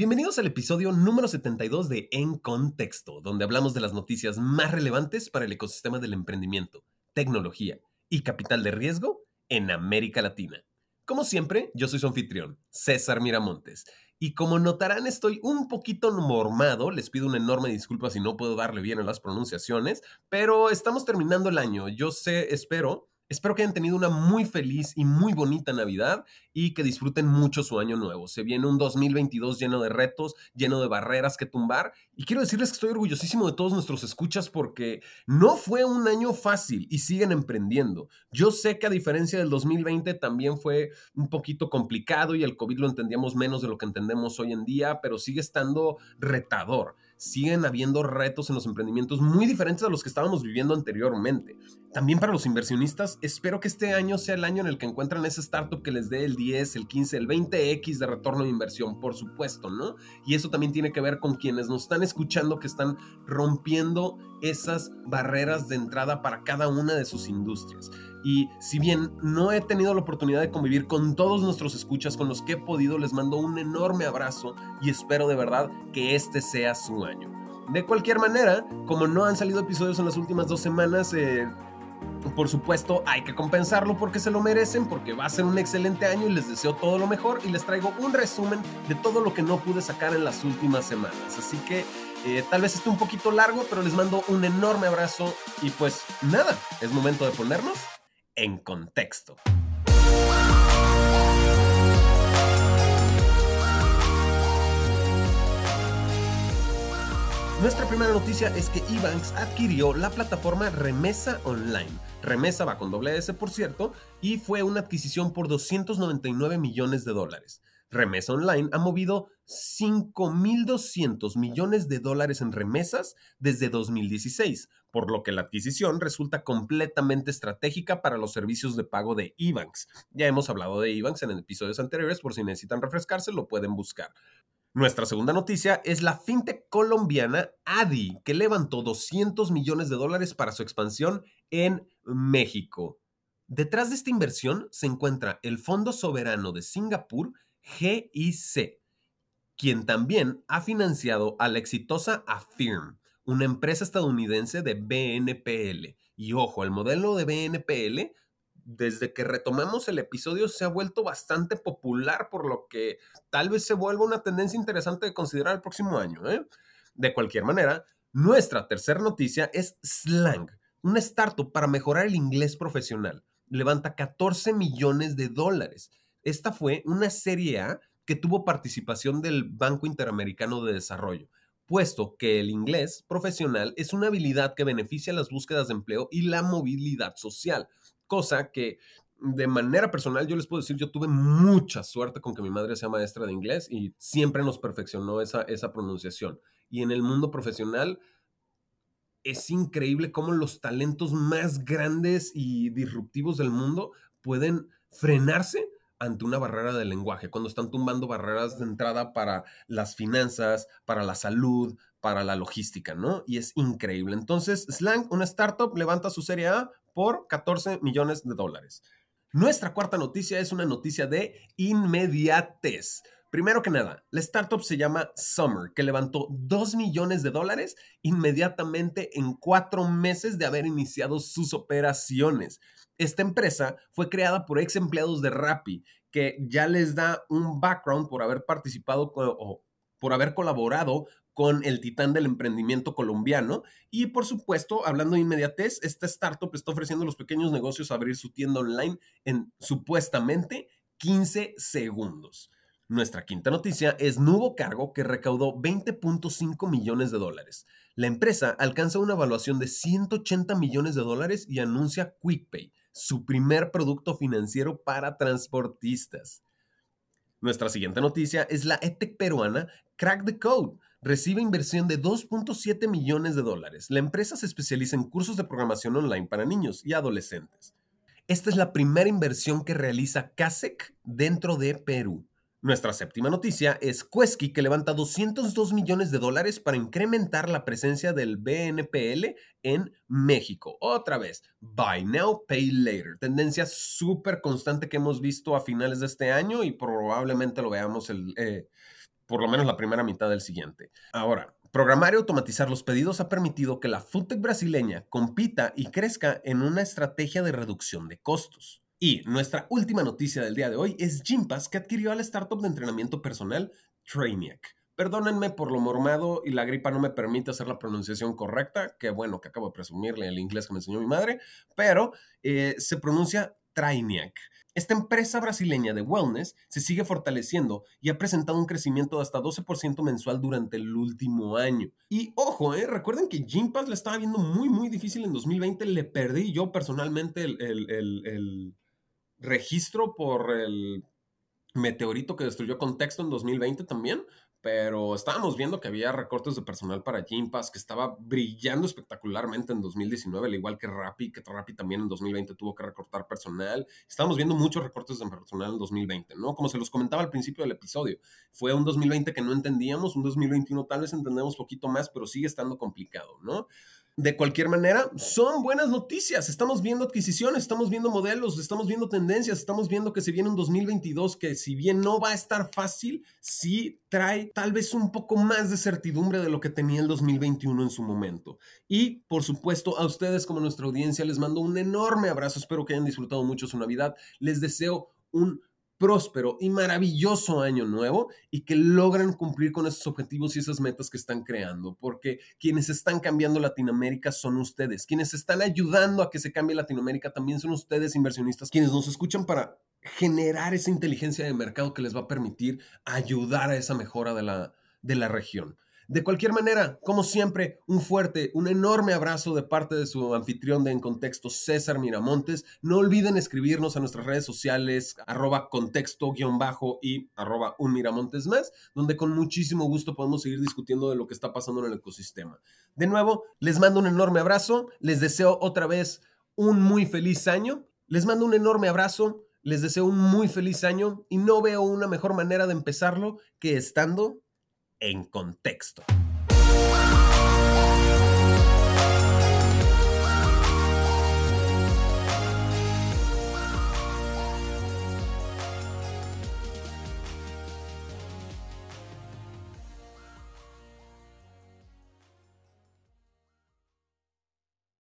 Bienvenidos al episodio número 72 de En Contexto, donde hablamos de las noticias más relevantes para el ecosistema del emprendimiento, tecnología y capital de riesgo en América Latina. Como siempre, yo soy su anfitrión, César Miramontes, y como notarán estoy un poquito mormado, les pido una enorme disculpa si no puedo darle bien a las pronunciaciones, pero estamos terminando el año, yo sé, espero Espero que hayan tenido una muy feliz y muy bonita Navidad y que disfruten mucho su año nuevo. Se viene un 2022 lleno de retos, lleno de barreras que tumbar y quiero decirles que estoy orgullosísimo de todos nuestros escuchas porque no fue un año fácil y siguen emprendiendo. Yo sé que a diferencia del 2020 también fue un poquito complicado y el COVID lo entendíamos menos de lo que entendemos hoy en día, pero sigue estando retador siguen habiendo retos en los emprendimientos muy diferentes a los que estábamos viviendo anteriormente. También para los inversionistas, espero que este año sea el año en el que encuentran ese startup que les dé el 10, el 15, el 20x de retorno de inversión, por supuesto, ¿no? Y eso también tiene que ver con quienes nos están escuchando que están rompiendo esas barreras de entrada para cada una de sus industrias. Y si bien no he tenido la oportunidad de convivir con todos nuestros escuchas con los que he podido, les mando un enorme abrazo y espero de verdad que este sea su año. De cualquier manera, como no han salido episodios en las últimas dos semanas, eh, por supuesto hay que compensarlo porque se lo merecen, porque va a ser un excelente año y les deseo todo lo mejor y les traigo un resumen de todo lo que no pude sacar en las últimas semanas. Así que eh, tal vez esté un poquito largo, pero les mando un enorme abrazo y pues nada, es momento de ponernos en contexto. Nuestra primera noticia es que Ebanks adquirió la plataforma Remesa Online. Remesa va con doble S, por cierto, y fue una adquisición por 299 millones de dólares. Remesa Online ha movido 5.200 millones de dólares en remesas desde 2016, por lo que la adquisición resulta completamente estratégica para los servicios de pago de Ebanks. Ya hemos hablado de Ebanks en episodios anteriores, por si necesitan refrescarse, lo pueden buscar. Nuestra segunda noticia es la fintech colombiana Adi, que levantó 200 millones de dólares para su expansión en México. Detrás de esta inversión se encuentra el Fondo Soberano de Singapur, GIC, quien también ha financiado a la exitosa Affirm, una empresa estadounidense de BNPL. Y ojo, el modelo de BNPL, desde que retomamos el episodio, se ha vuelto bastante popular, por lo que tal vez se vuelva una tendencia interesante de considerar el próximo año. ¿eh? De cualquier manera, nuestra tercera noticia es Slang, una startup para mejorar el inglés profesional. Levanta 14 millones de dólares esta fue una serie A que tuvo participación del Banco Interamericano de Desarrollo, puesto que el inglés profesional es una habilidad que beneficia las búsquedas de empleo y la movilidad social, cosa que de manera personal yo les puedo decir, yo tuve mucha suerte con que mi madre sea maestra de inglés y siempre nos perfeccionó esa, esa pronunciación. Y en el mundo profesional es increíble cómo los talentos más grandes y disruptivos del mundo pueden frenarse ante una barrera del lenguaje, cuando están tumbando barreras de entrada para las finanzas, para la salud, para la logística, ¿no? Y es increíble. Entonces, Slang, una startup, levanta su serie A por 14 millones de dólares. Nuestra cuarta noticia es una noticia de inmediatez. Primero que nada, la startup se llama Summer, que levantó 2 millones de dólares inmediatamente en cuatro meses de haber iniciado sus operaciones. Esta empresa fue creada por ex empleados de Rappi, que ya les da un background por haber participado o por haber colaborado con el titán del emprendimiento colombiano. Y por supuesto, hablando de inmediatez, esta startup está ofreciendo a los pequeños negocios abrir su tienda online en supuestamente 15 segundos. Nuestra quinta noticia es Nuevo Cargo que recaudó 20.5 millones de dólares. La empresa alcanza una evaluación de 180 millones de dólares y anuncia QuickPay, su primer producto financiero para transportistas. Nuestra siguiente noticia es la EdTech peruana Crack the Code. Recibe inversión de 2.7 millones de dólares. La empresa se especializa en cursos de programación online para niños y adolescentes. Esta es la primera inversión que realiza CASEC dentro de Perú. Nuestra séptima noticia es Quesky, que levanta 202 millones de dólares para incrementar la presencia del BNPL en México. Otra vez, Buy Now, Pay Later. Tendencia súper constante que hemos visto a finales de este año y probablemente lo veamos el, eh, por lo menos la primera mitad del siguiente. Ahora, Programar y automatizar los pedidos ha permitido que la foodtech brasileña compita y crezca en una estrategia de reducción de costos. Y nuestra última noticia del día de hoy es Gympass, que adquirió a la startup de entrenamiento personal Trainiac. Perdónenme por lo mormado y la gripa no me permite hacer la pronunciación correcta, que bueno, que acabo de presumirle el inglés que me enseñó mi madre, pero eh, se pronuncia Trainiac. Esta empresa brasileña de wellness se sigue fortaleciendo y ha presentado un crecimiento de hasta 12% mensual durante el último año. Y ojo, eh, recuerden que Gympass le estaba viendo muy, muy difícil en 2020. Le perdí yo personalmente el, el registro por el meteorito que destruyó Contexto en 2020 también, pero estábamos viendo que había recortes de personal para Gympass, que estaba brillando espectacularmente en 2019, al igual que Rappi, que Rappi también en 2020 tuvo que recortar personal. Estábamos viendo muchos recortes de personal en 2020, ¿no? Como se los comentaba al principio del episodio, fue un 2020 que no entendíamos, un 2021 tal vez entendemos poquito más, pero sigue estando complicado, ¿no? De cualquier manera, son buenas noticias. Estamos viendo adquisiciones, estamos viendo modelos, estamos viendo tendencias, estamos viendo que se viene un 2022 que si bien no va a estar fácil, sí trae tal vez un poco más de certidumbre de lo que tenía el 2021 en su momento. Y por supuesto, a ustedes como nuestra audiencia les mando un enorme abrazo. Espero que hayan disfrutado mucho su Navidad. Les deseo un próspero y maravilloso año nuevo y que logran cumplir con esos objetivos y esas metas que están creando, porque quienes están cambiando Latinoamérica son ustedes, quienes están ayudando a que se cambie Latinoamérica también son ustedes inversionistas, quienes nos escuchan para generar esa inteligencia de mercado que les va a permitir ayudar a esa mejora de la, de la región. De cualquier manera, como siempre, un fuerte, un enorme abrazo de parte de su anfitrión de En Contexto, César Miramontes. No olviden escribirnos a nuestras redes sociales, arroba contexto-bajo y arroba un Miramontes más, donde con muchísimo gusto podemos seguir discutiendo de lo que está pasando en el ecosistema. De nuevo, les mando un enorme abrazo, les deseo otra vez un muy feliz año, les mando un enorme abrazo, les deseo un muy feliz año y no veo una mejor manera de empezarlo que estando en contexto.